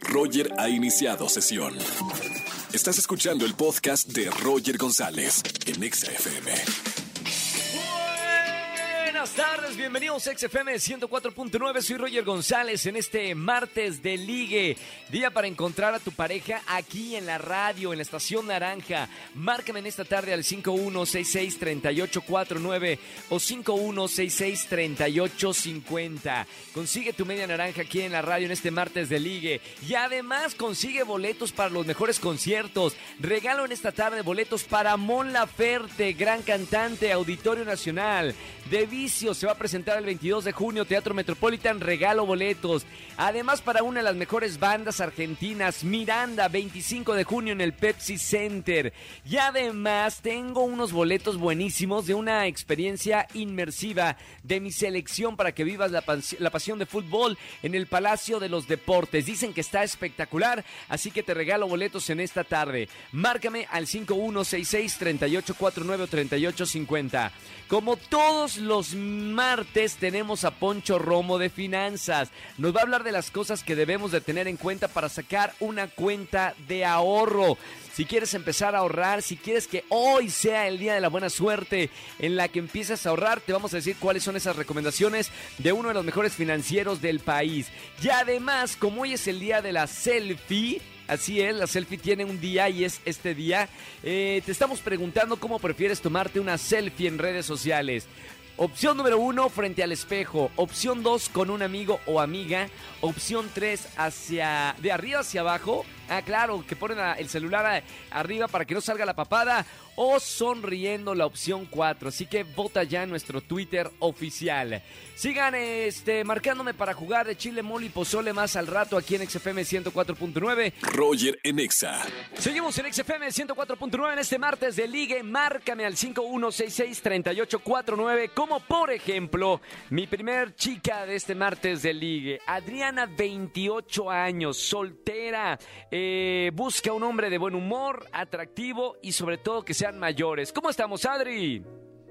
Roger ha iniciado sesión. Estás escuchando el podcast de Roger González en Exa FM. Buenas tardes, bienvenidos a XFM 104.9. Soy Roger González en este martes de ligue. Día para encontrar a tu pareja aquí en la radio, en la estación Naranja. Márcame en esta tarde al 5166-3849 o 5166-3850. Consigue tu media naranja aquí en la radio en este martes de ligue. Y además consigue boletos para los mejores conciertos. Regalo en esta tarde boletos para Mon Laferte, gran cantante, Auditorio Nacional. De Vicio se va a presentar el 22 de junio, Teatro Metropolitan, regalo boletos. Además, para una de las mejores bandas argentinas, Miranda, 25 de junio en el Pepsi Center. Y además, tengo unos boletos buenísimos de una experiencia inmersiva de mi selección para que vivas la, la pasión de fútbol en el Palacio de los Deportes. Dicen que está espectacular, así que te regalo boletos en esta tarde. Márcame al 5166-3849 o 3850. Como todos los martes tenemos a Poncho Romo de Finanzas. Nos va a hablar de las cosas que debemos de tener en cuenta para sacar una cuenta de ahorro. Si quieres empezar a ahorrar, si quieres que hoy sea el día de la buena suerte en la que empieces a ahorrar, te vamos a decir cuáles son esas recomendaciones de uno de los mejores financieros del país. Y además, como hoy es el día de la selfie, Así es, la selfie tiene un día y es este día. Eh, te estamos preguntando cómo prefieres tomarte una selfie en redes sociales. Opción número uno, frente al espejo. Opción dos, con un amigo o amiga. Opción tres, hacia, de arriba hacia abajo. Ah, claro, que ponen a- el celular a- arriba para que no salga la papada. O sonriendo la opción 4. Así que vota ya en nuestro Twitter oficial. Sigan este, marcándome para jugar de Chile, Mole y Pozole más al rato aquí en XFM 104.9. Roger en Exa. Seguimos en XFM 104.9 en este martes de Ligue. Márcame al 5166-3849. Como por ejemplo, mi primer chica de este martes de Ligue, Adriana, 28 años, soltera. Eh, busca un hombre de buen humor, atractivo y sobre todo que sean mayores. ¿Cómo estamos, Adri?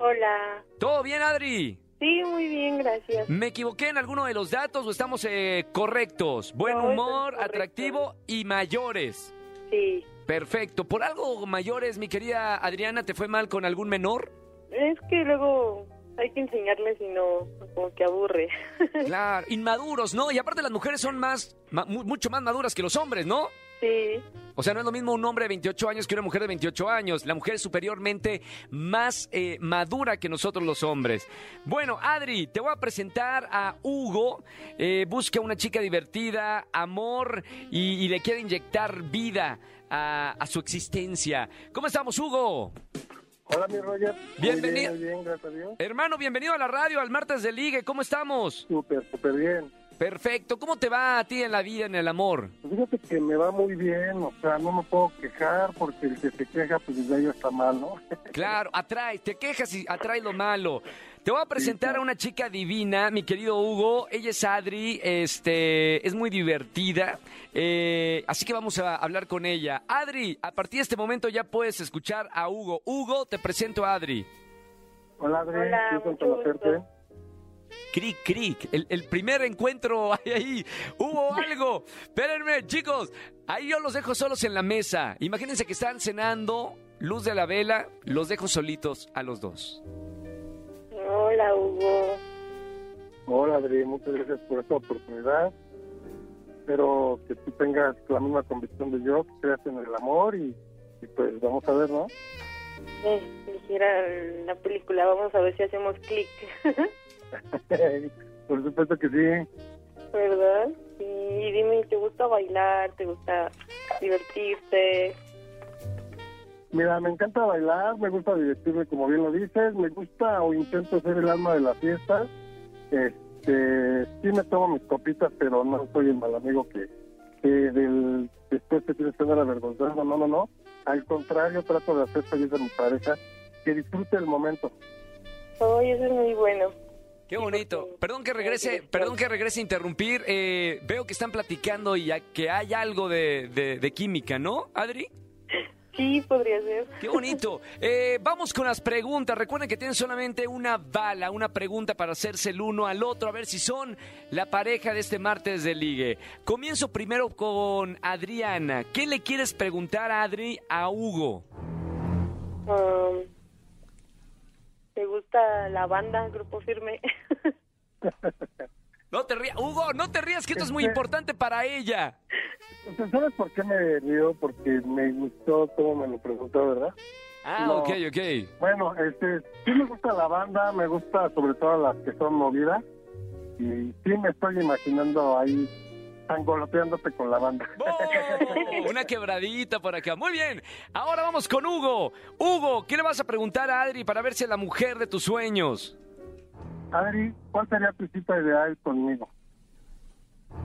Hola. ¿Todo bien, Adri? Sí, muy bien, gracias. ¿Me equivoqué en alguno de los datos o estamos eh, correctos? Buen No, humor, atractivo y mayores. Sí. Perfecto. ¿Por algo mayores, mi querida Adriana, te fue mal con algún menor? Es que luego hay que enseñarles y no, como que aburre. Claro, inmaduros, ¿no? Y aparte las mujeres son más, ma- mu- mucho más maduras que los hombres, ¿no? Sí. O sea, no es lo mismo un hombre de 28 años que una mujer de 28 años. La mujer es superiormente más eh, madura que nosotros los hombres. Bueno, Adri, te voy a presentar a Hugo. Eh, busca una chica divertida, amor y, y le quiere inyectar vida a, a su existencia. ¿Cómo estamos, Hugo? Hola, mi Roger. Bienvenido. Bien, bien, gracias a Dios. Hermano, bienvenido a la radio, al martes de Ligue. ¿Cómo estamos? Súper, súper bien. Perfecto. ¿Cómo te va a ti en la vida, en el amor? Pues fíjate que me va muy bien, o sea, no me puedo quejar porque el que se queja, pues desde ahí está mal, ¿no? Claro, atrae, te quejas y atrae lo malo. Te voy a presentar a una chica divina, mi querido Hugo. Ella es Adri, este, es muy divertida, eh, así que vamos a hablar con ella. Adri, a partir de este momento ya puedes escuchar a Hugo. Hugo, te presento a Adri. Hola, Adri, Hola, gusto en mucho conocerte. gusto. Cric, cric, el, el primer encuentro ahí, ahí, hubo algo. Espérenme, chicos, ahí yo los dejo solos en la mesa. Imagínense que están cenando, luz de la vela, los dejo solitos a los dos. Hola, Hugo. Hola, Adri, muchas gracias por esta oportunidad. Espero que tú tengas la misma convicción de yo, que creas en el amor y, y pues vamos a ver, ¿no? Eh, dijera la película, vamos a ver si hacemos clic. por supuesto que sí. ¿Verdad? Sí, y dime, ¿te gusta bailar? ¿Te gusta divertirte? Mira, me encanta bailar, me gusta divertirme como bien lo dices, me gusta o intento ser el alma de la fiesta. Este, sí me tomo mis copitas, pero no soy el mal amigo que, que del, después te tienes que andar avergonzando, no, no, no. Al contrario, trato de hacer feliz a mi pareja, que disfrute el momento. Ay, eso es muy bueno. Qué bonito. Perdón que regrese, perdón que regrese a interrumpir. eh, veo que están platicando y ya que hay algo de, de- de química, ¿no, Adri? Sí, podría ser. Qué bonito. Eh, vamos con las preguntas. Recuerden que tienen solamente una bala, una pregunta para hacerse el uno al otro, a ver si son la pareja de este martes de ligue. Comienzo primero con Adriana. ¿Qué le quieres preguntar a Adri a Hugo? Um, ¿Te gusta la banda, Grupo Firme? No te rías, Hugo, no te rías que esto es muy importante para ella. ¿Sabes por qué me río? Porque me gustó cómo me lo preguntó, ¿verdad? Ah, No. ok, ok. Bueno, este, sí me gusta la banda, me gusta sobre todo las que son movidas. Y sí me estoy imaginando ahí angoloteándote con la banda. ¡Oh! Una quebradita por acá. Muy bien. Ahora vamos con Hugo. Hugo, ¿qué le vas a preguntar a Adri para ver si es la mujer de tus sueños? Adri, ¿cuál sería tu cita ideal conmigo?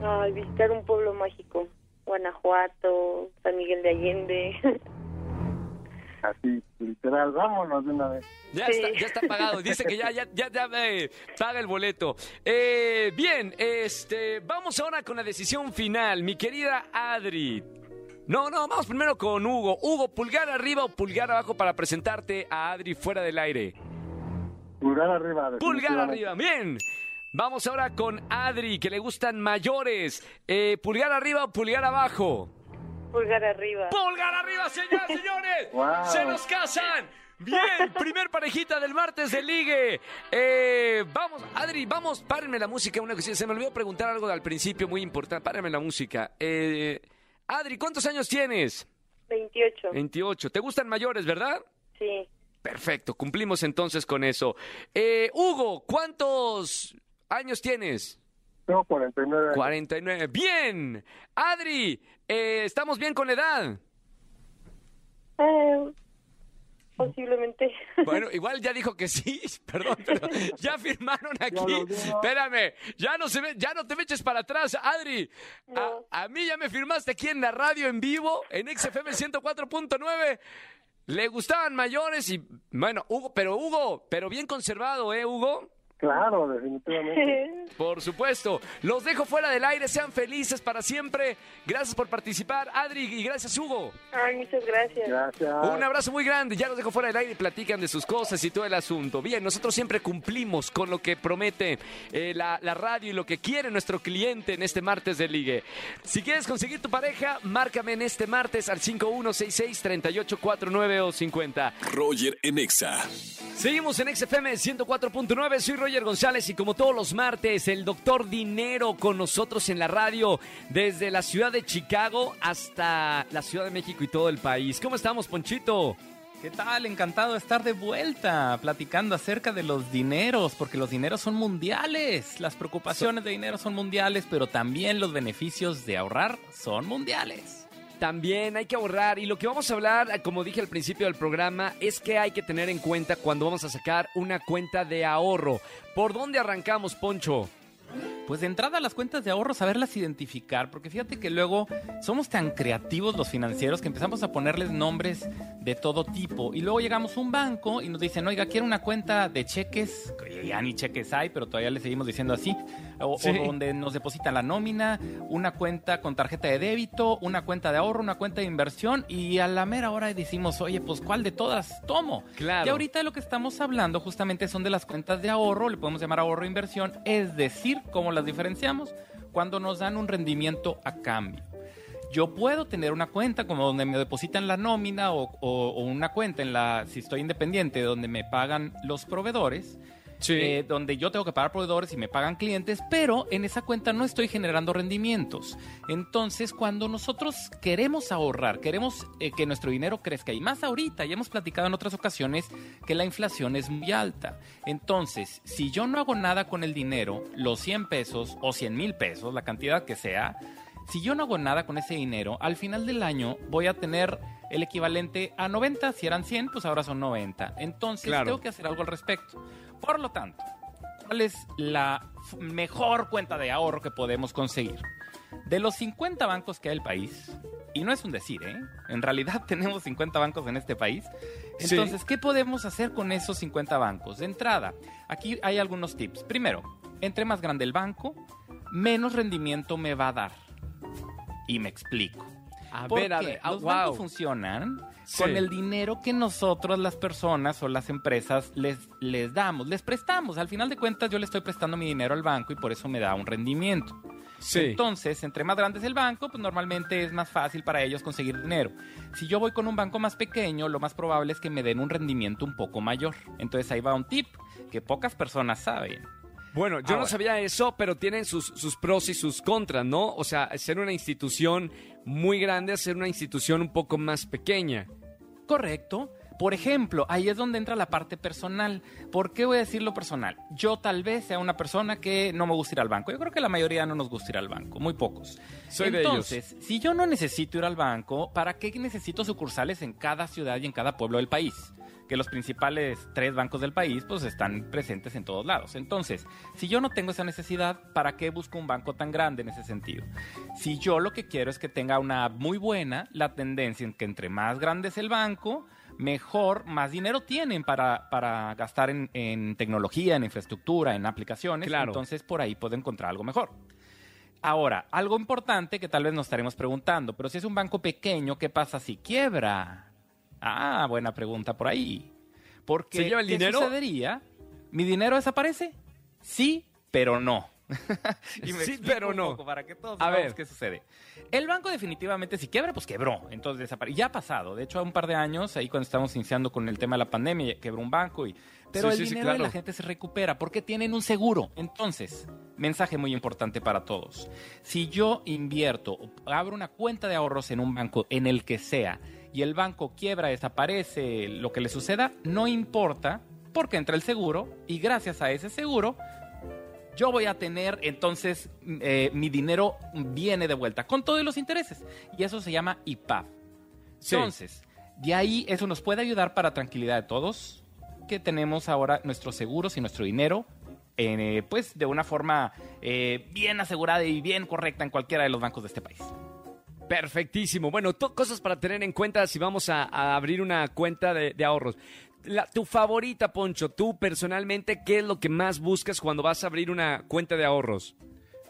Ay, visitar un pueblo mágico. Guanajuato, San Miguel de Allende. Así, literal, vámonos de una vez. Ya, Sí. está, ya está pagado. Dice que ya, ya, ya, ya, eh, paga el boleto. Eh, bien, este, vamos ahora con la decisión final. Mi querida Adri. No, no, vamos primero con Hugo. Hugo, pulgar arriba o pulgar abajo para presentarte a Adri fuera del aire. Pulgar arriba. Pulgar arriba, bien. Vamos ahora con Adri, que le gustan mayores. Eh, pulgar arriba o pulgar abajo. Pulgar arriba. ¡Pulgar arriba, señoras y señores! Wow. ¡Se nos casan! Bien, primer parejita del martes de ligue. Eh, vamos, Adri, vamos, párenme la música. Una cosa, se me olvidó preguntar algo al principio muy importante. Párenme la música. Eh, Adri, ¿cuántos años tienes? 28. 28. ¿Te gustan mayores, verdad? Sí. Perfecto, cumplimos entonces con eso. Eh, Hugo, ¿cuántos años tienes? Tengo 49 años. 49. Bien. Adri, eh, ¿estamos bien con la edad? Eh, posiblemente. Bueno, igual ya dijo que sí, perdón, pero ya firmaron aquí. Espérame, ya no se ve, ya no te me eches para atrás, Adri. No. A, a mí ya me firmaste aquí en la radio en vivo, en XFM 104.9. Le gustaban mayores y bueno, Hugo, pero Hugo, pero bien conservado, ¿eh, Hugo? Claro, definitivamente. Por supuesto. Los dejo fuera del aire, sean felices para siempre. Gracias por participar, Adri, y gracias, Hugo. Ay, muchas gracias. Gracias. Un abrazo muy grande. Ya los dejo fuera del aire y platican de sus cosas y todo el asunto. Bien, nosotros siempre cumplimos con lo que promete eh, la, la radio y lo que quiere nuestro cliente en este martes de ligue. Si quieres conseguir tu pareja, márcame en este martes al 5166-3849 o 50. Roger en Exa. Seguimos en XFM 104.9, soy Roger González y como todos los martes, el doctor Dinero con nosotros en la radio desde la ciudad de Chicago hasta la Ciudad de México y todo el país. ¿Cómo estamos, Ponchito? ¿Qué tal? Encantado de estar de vuelta platicando acerca de los dineros, porque los dineros son mundiales. Las preocupaciones de dinero son mundiales, pero también los beneficios de ahorrar son mundiales. También hay que ahorrar y lo que vamos a hablar, como dije al principio del programa, es que hay que tener en cuenta cuando vamos a sacar una cuenta de ahorro. ¿Por dónde arrancamos, Poncho? Pues de entrada las cuentas de ahorro, saberlas identificar, porque fíjate que luego somos tan creativos los financieros que empezamos a ponerles nombres de todo tipo y luego llegamos a un banco y nos dicen, oiga, quiero una cuenta de cheques, que ya ni cheques hay, pero todavía le seguimos diciendo así, o, Sí. o donde nos depositan la nómina, una cuenta con tarjeta de débito, una cuenta de ahorro, una cuenta de inversión y a la mera hora decimos, oye, pues ¿cuál de todas tomo? Claro. Y ahorita de lo que estamos hablando justamente son de las cuentas de ahorro, le podemos llamar ahorro e inversión, es decir, cómo las diferenciamos cuando nos dan un rendimiento a cambio. Yo puedo tener una cuenta como donde me depositan la nómina o, o- una cuenta en la, si estoy independiente, donde me pagan los proveedores, eh, donde yo tengo que pagar proveedores y me pagan clientes, pero en esa cuenta no estoy generando rendimientos. Entonces, cuando nosotros queremos ahorrar, queremos eh, que nuestro dinero crezca, y más ahorita, ya hemos platicado en otras ocasiones que la inflación es muy alta. Entonces, si yo no hago nada con el dinero, los 100 pesos o 100 mil pesos, la cantidad que sea, si yo no hago nada con ese dinero, al final del año voy a tener el equivalente a 90. Si eran 100, pues ahora son 90. Entonces Claro. tengo que hacer algo al respecto. Por lo tanto, ¿cuál es la mejor cuenta de ahorro que podemos conseguir? De los 50 bancos que hay en el país, y no es un decir, ¿eh? En realidad tenemos 50 bancos en este país. Sí. Entonces, ¿qué podemos hacer con esos 50 bancos? De entrada, aquí hay algunos tips. Primero, entre más grande el banco, menos rendimiento me va a dar. Y me explico. A ¿Por ver, a ver, ah, Los wow. bancos funcionan Sí. con el dinero que nosotros, las personas o las empresas, les, les damos, les prestamos. Al final de cuentas, yo le estoy prestando mi dinero al banco y por eso me da un rendimiento. Sí. Entonces, entre más grande es el banco, pues normalmente es más fácil para ellos conseguir dinero. Si yo voy con un banco más pequeño, lo más probable es que me den un rendimiento un poco mayor. Entonces ahí va un tip que pocas personas saben. Bueno, yo no Ahora. sabía eso, pero tienen sus, sus pros y sus contras, ¿no? O sea, ser una institución muy grande ser una institución un poco más pequeña. Correcto. Por ejemplo, ahí es donde entra la parte personal. ¿Por qué voy a decir lo personal? Yo tal vez sea una persona que no me gusta ir al banco. Yo creo que la mayoría no nos gusta ir al banco, muy pocos. Soy de ellos. Entonces, si yo no necesito ir al banco, ¿para qué necesito sucursales en cada ciudad y en cada pueblo del país? Que los principales tres bancos del país pues están presentes en todos lados. Entonces, si yo no tengo esa necesidad, ¿para qué busco un banco tan grande en ese sentido? Si yo lo que quiero es que tenga una app muy buena, la tendencia en que entre más grande es el banco, mejor, más dinero tienen para, para gastar en, en tecnología, en infraestructura, en aplicaciones. Claro. Entonces, por ahí puedo encontrar algo mejor. Ahora, algo importante que tal vez nos estaremos preguntando, pero si es un banco pequeño, ¿qué pasa si quiebra? Ah, buena pregunta por ahí. Porque, ¿Se lleva el ¿qué dinero? sucedería? ¿Mi dinero desaparece? Sí, pero no. Y me Sí, pero un no. poco para que todos A ver. qué sucede. El banco definitivamente si quiebra, pues quebró. Entonces desapareció. Ya ha pasado. De hecho, hace un par de años, ahí cuando estábamos iniciando con el tema de la pandemia, quebró un banco y... Pero Sí, el sí, dinero de la gente se recupera porque tienen un seguro. Entonces, mensaje muy importante para todos. Si yo invierto, o abro una cuenta de ahorros en un banco, en el que sea, y el banco quiebra, desaparece, lo que le suceda, no importa, porque entra el seguro y gracias a ese seguro yo voy a tener entonces eh, mi dinero viene de vuelta con todos los intereses y eso se llama IPAF. Sí. Entonces, de ahí eso nos puede ayudar para tranquilidad de todos que tenemos ahora nuestros seguros y nuestro dinero eh, pues de una forma eh, bien asegurada y bien correcta en cualquiera de los bancos de este país. Perfectísimo. Bueno, cosas para tener en cuenta si vamos a, a abrir una cuenta de, de ahorros. La- tu favorita, Poncho, tú personalmente, ¿qué es lo que más buscas cuando vas a abrir una cuenta de ahorros?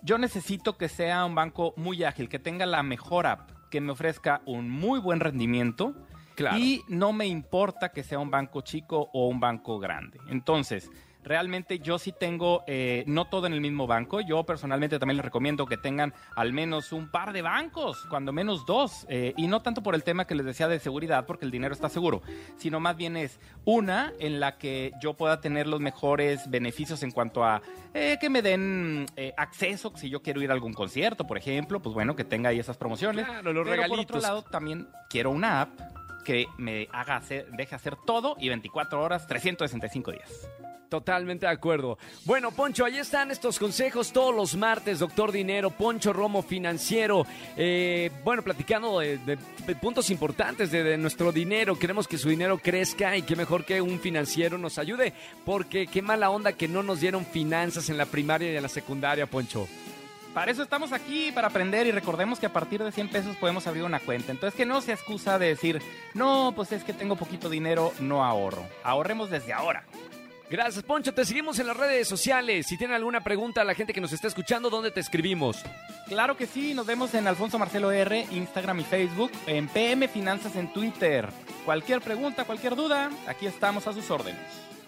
Yo necesito que sea un banco muy ágil, que tenga la mejor app, que me ofrezca un muy buen rendimiento. Claro. Y no me importa que sea un banco chico o un banco grande. Entonces, realmente yo sí tengo, eh, no todo en el mismo banco. Yo personalmente también les recomiendo que tengan al menos un par de bancos, cuando menos dos. eh, y no tanto por el tema que les decía de seguridad, porque el dinero está seguro, sino más bien es una en la que yo pueda tener los mejores beneficios en cuanto a eh, que me den eh, acceso, si yo quiero ir a algún concierto, por ejemplo, pues bueno, que tenga ahí esas promociones. Claro, los Pero por otro regalitos. lado, también quiero una app que me haga hacer, deje hacer todo y 24 horas, 365 días. Totalmente de acuerdo. Bueno, Poncho, ahí están estos consejos todos los martes, doctor Dinero, Poncho Romo Financiero. Eh, bueno, platicando de, puntos importantes de, de nuestro dinero. Queremos que su dinero crezca y qué mejor que un financiero nos ayude, porque qué mala onda que no nos dieron finanzas en la primaria y en la secundaria, Poncho. Para eso estamos aquí, para aprender y recordemos que a partir de 100 pesos podemos abrir una cuenta. Entonces que no sea excusa de decir, no, pues es que tengo poquito dinero, no ahorro. Ahorremos desde ahora. Gracias, Poncho. Te seguimos en las redes sociales. Si tienen alguna pregunta a la gente que nos está escuchando, ¿dónde te escribimos? Claro que sí, nos vemos en Alfonso Marcelo R, Instagram y Facebook, en PM Finanzas en Twitter. Cualquier pregunta, cualquier duda, aquí estamos a sus órdenes.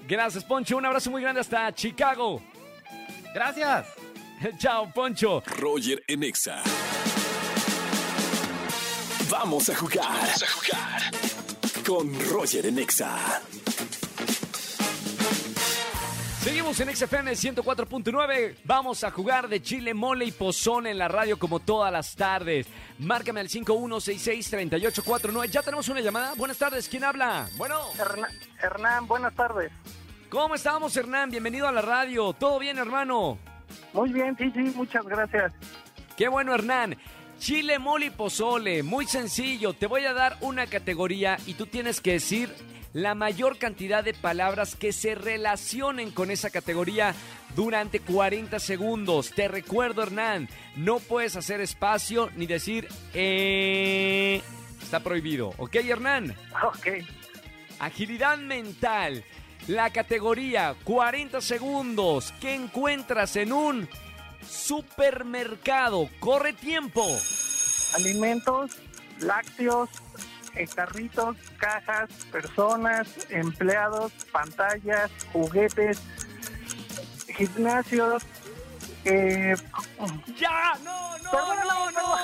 Gracias, Poncho. Un abrazo muy grande hasta Chicago. Gracias. Chao, Poncho. Roger en Exa. Vamos a jugar. Vamos a jugar. Con Roger en Exa. Seguimos en XFM 104.9. Vamos a jugar de chile, mole y pozón en la radio como todas las tardes. Márcame al 5166-3849. Ya tenemos una llamada. Buenas tardes. ¿Quién habla? Bueno, Hernán, Hernán, buenas tardes. ¿cómo estamos, Hernán? Bienvenido a la radio. ¿Todo bien, hermano? Muy bien, sí, sí, muchas gracias. Qué bueno, Hernán. Chile, mole y pozole. Muy sencillo. Te voy a dar una categoría y tú tienes que decir la mayor cantidad de palabras que se relacionen con esa categoría durante 40 segundos. Te recuerdo, Hernán, no puedes hacer espacio ni decir eh. Está prohibido. ¿Ok, Hernán? Ok, Agilidad mental. La categoría 40 segundos que encuentras en un supermercado. Corre tiempo. alimentos, lácteos, carritos, cajas, personas, empleados, pantallas, juguetes, gimnasios. Eh, ¡Ya! ¡No, no, no, no!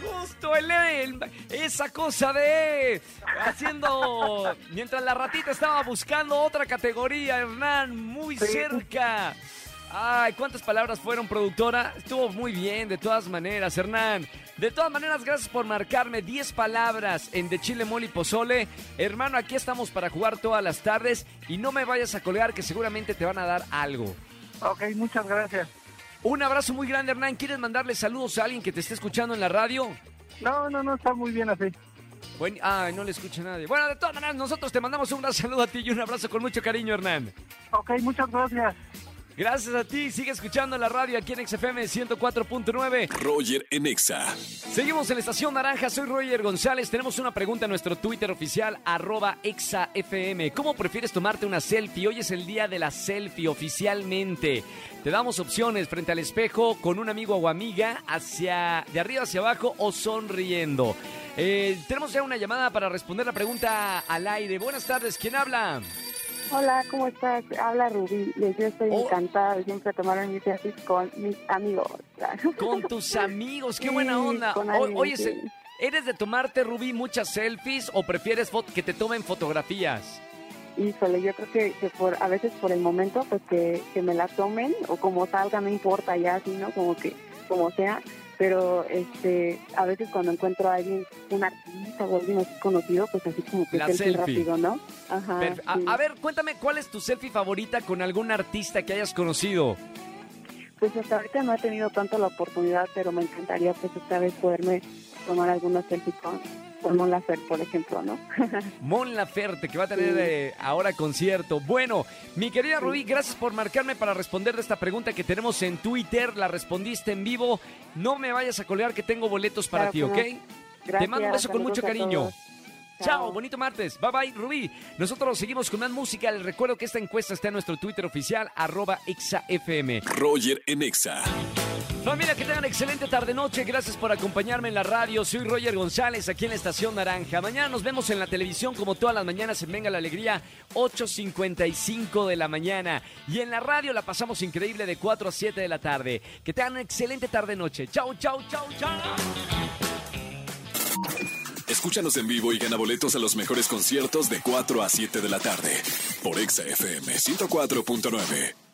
Justo el, el- esa cosa de haciendo mientras la ratita estaba buscando otra categoría, Hernán, muy Sí. cerca. Ay, ¿cuántas palabras fueron, productora? Estuvo muy bien, de todas maneras, Hernán. De todas maneras, gracias por marcarme 10 palabras en De Chile, Mole y Pozole. Hermano, aquí estamos para jugar todas las tardes y no me vayas a colgar que seguramente te van a dar algo. ok, muchas gracias. Un abrazo muy grande, Hernán. ¿Quieres mandarle saludos a alguien que te esté escuchando en la radio? No, no, no, está muy bien así. Bueno, ay, no le escucha nadie. Bueno, de todas maneras, nosotros te mandamos un gran saludo a ti y un abrazo con mucho cariño, Hernán. Ok, muchas gracias. Gracias a ti. Sigue escuchando la radio aquí en XFM 104.9. Roger en Exa. Seguimos en la Estación Naranja. Soy Roger González. Tenemos una pregunta en nuestro Twitter oficial, arroba ExaFM. ¿Cómo prefieres tomarte una selfie? Hoy es el día de la selfie oficialmente. Te damos opciones frente al espejo, con un amigo o amiga, hacia de arriba hacia abajo o sonriendo. Eh, tenemos ya una llamada para responder la pregunta al aire. Buenas tardes, ¿quién habla? Hola, ¿cómo estás? Habla Rubí. Yo estoy Oh. encantada de siempre tomar mis selfies con mis amigos. Con tus amigos, qué buena onda. O- Oye, sí. se- ¿eres de tomarte, Rubí, muchas selfies o prefieres que te tomen fotografías? Híjole, yo creo que, que por a veces por el momento, pues que, que me la tomen o como salga, no importa ya, así, ¿no? Como que, como sea. Pero este, a veces cuando encuentro a alguien, un artista o alguien así conocido, pues así como que La selfie selfie. rápido, ¿no? Ajá. Perf- a, sí. a ver, cuéntame, ¿cuál es tu selfie favorita con algún artista que hayas conocido? Pues hasta ahorita no he tenido tanto la oportunidad, pero me encantaría pues esta vez poderme tomar alguna selfie con, con Mon Laferte, por ejemplo, ¿no? Mon Laferte, que va a tener Sí. eh, ahora concierto. Bueno, mi querida Rubí, gracias por marcarme para responder de esta pregunta que tenemos en Twitter. La respondiste en vivo. No me vayas a colgar que tengo boletos para Claro ti, ¿ok? no. Gracias, mando un beso con mucho cariño. Chao, bonito martes. Bye bye, Rubí. Nosotros seguimos con más música. Les recuerdo que esta encuesta está en nuestro Twitter oficial, arroba exafm. Roger en Exa. Familia, que tengan excelente tarde-noche. Gracias por acompañarme en la radio. Soy Roger González, aquí en la Estación Naranja. Mañana nos vemos en la televisión, como todas las mañanas en Venga la Alegría, 8.55 de la mañana. Y en la radio la pasamos increíble de 4 a 7 de la tarde. Que tengan una excelente tarde-noche. Chau, chau, chau, chau. Escúchanos en vivo y gana boletos a los mejores conciertos de 4 a 7 de la tarde. Por Exa FM 104.9.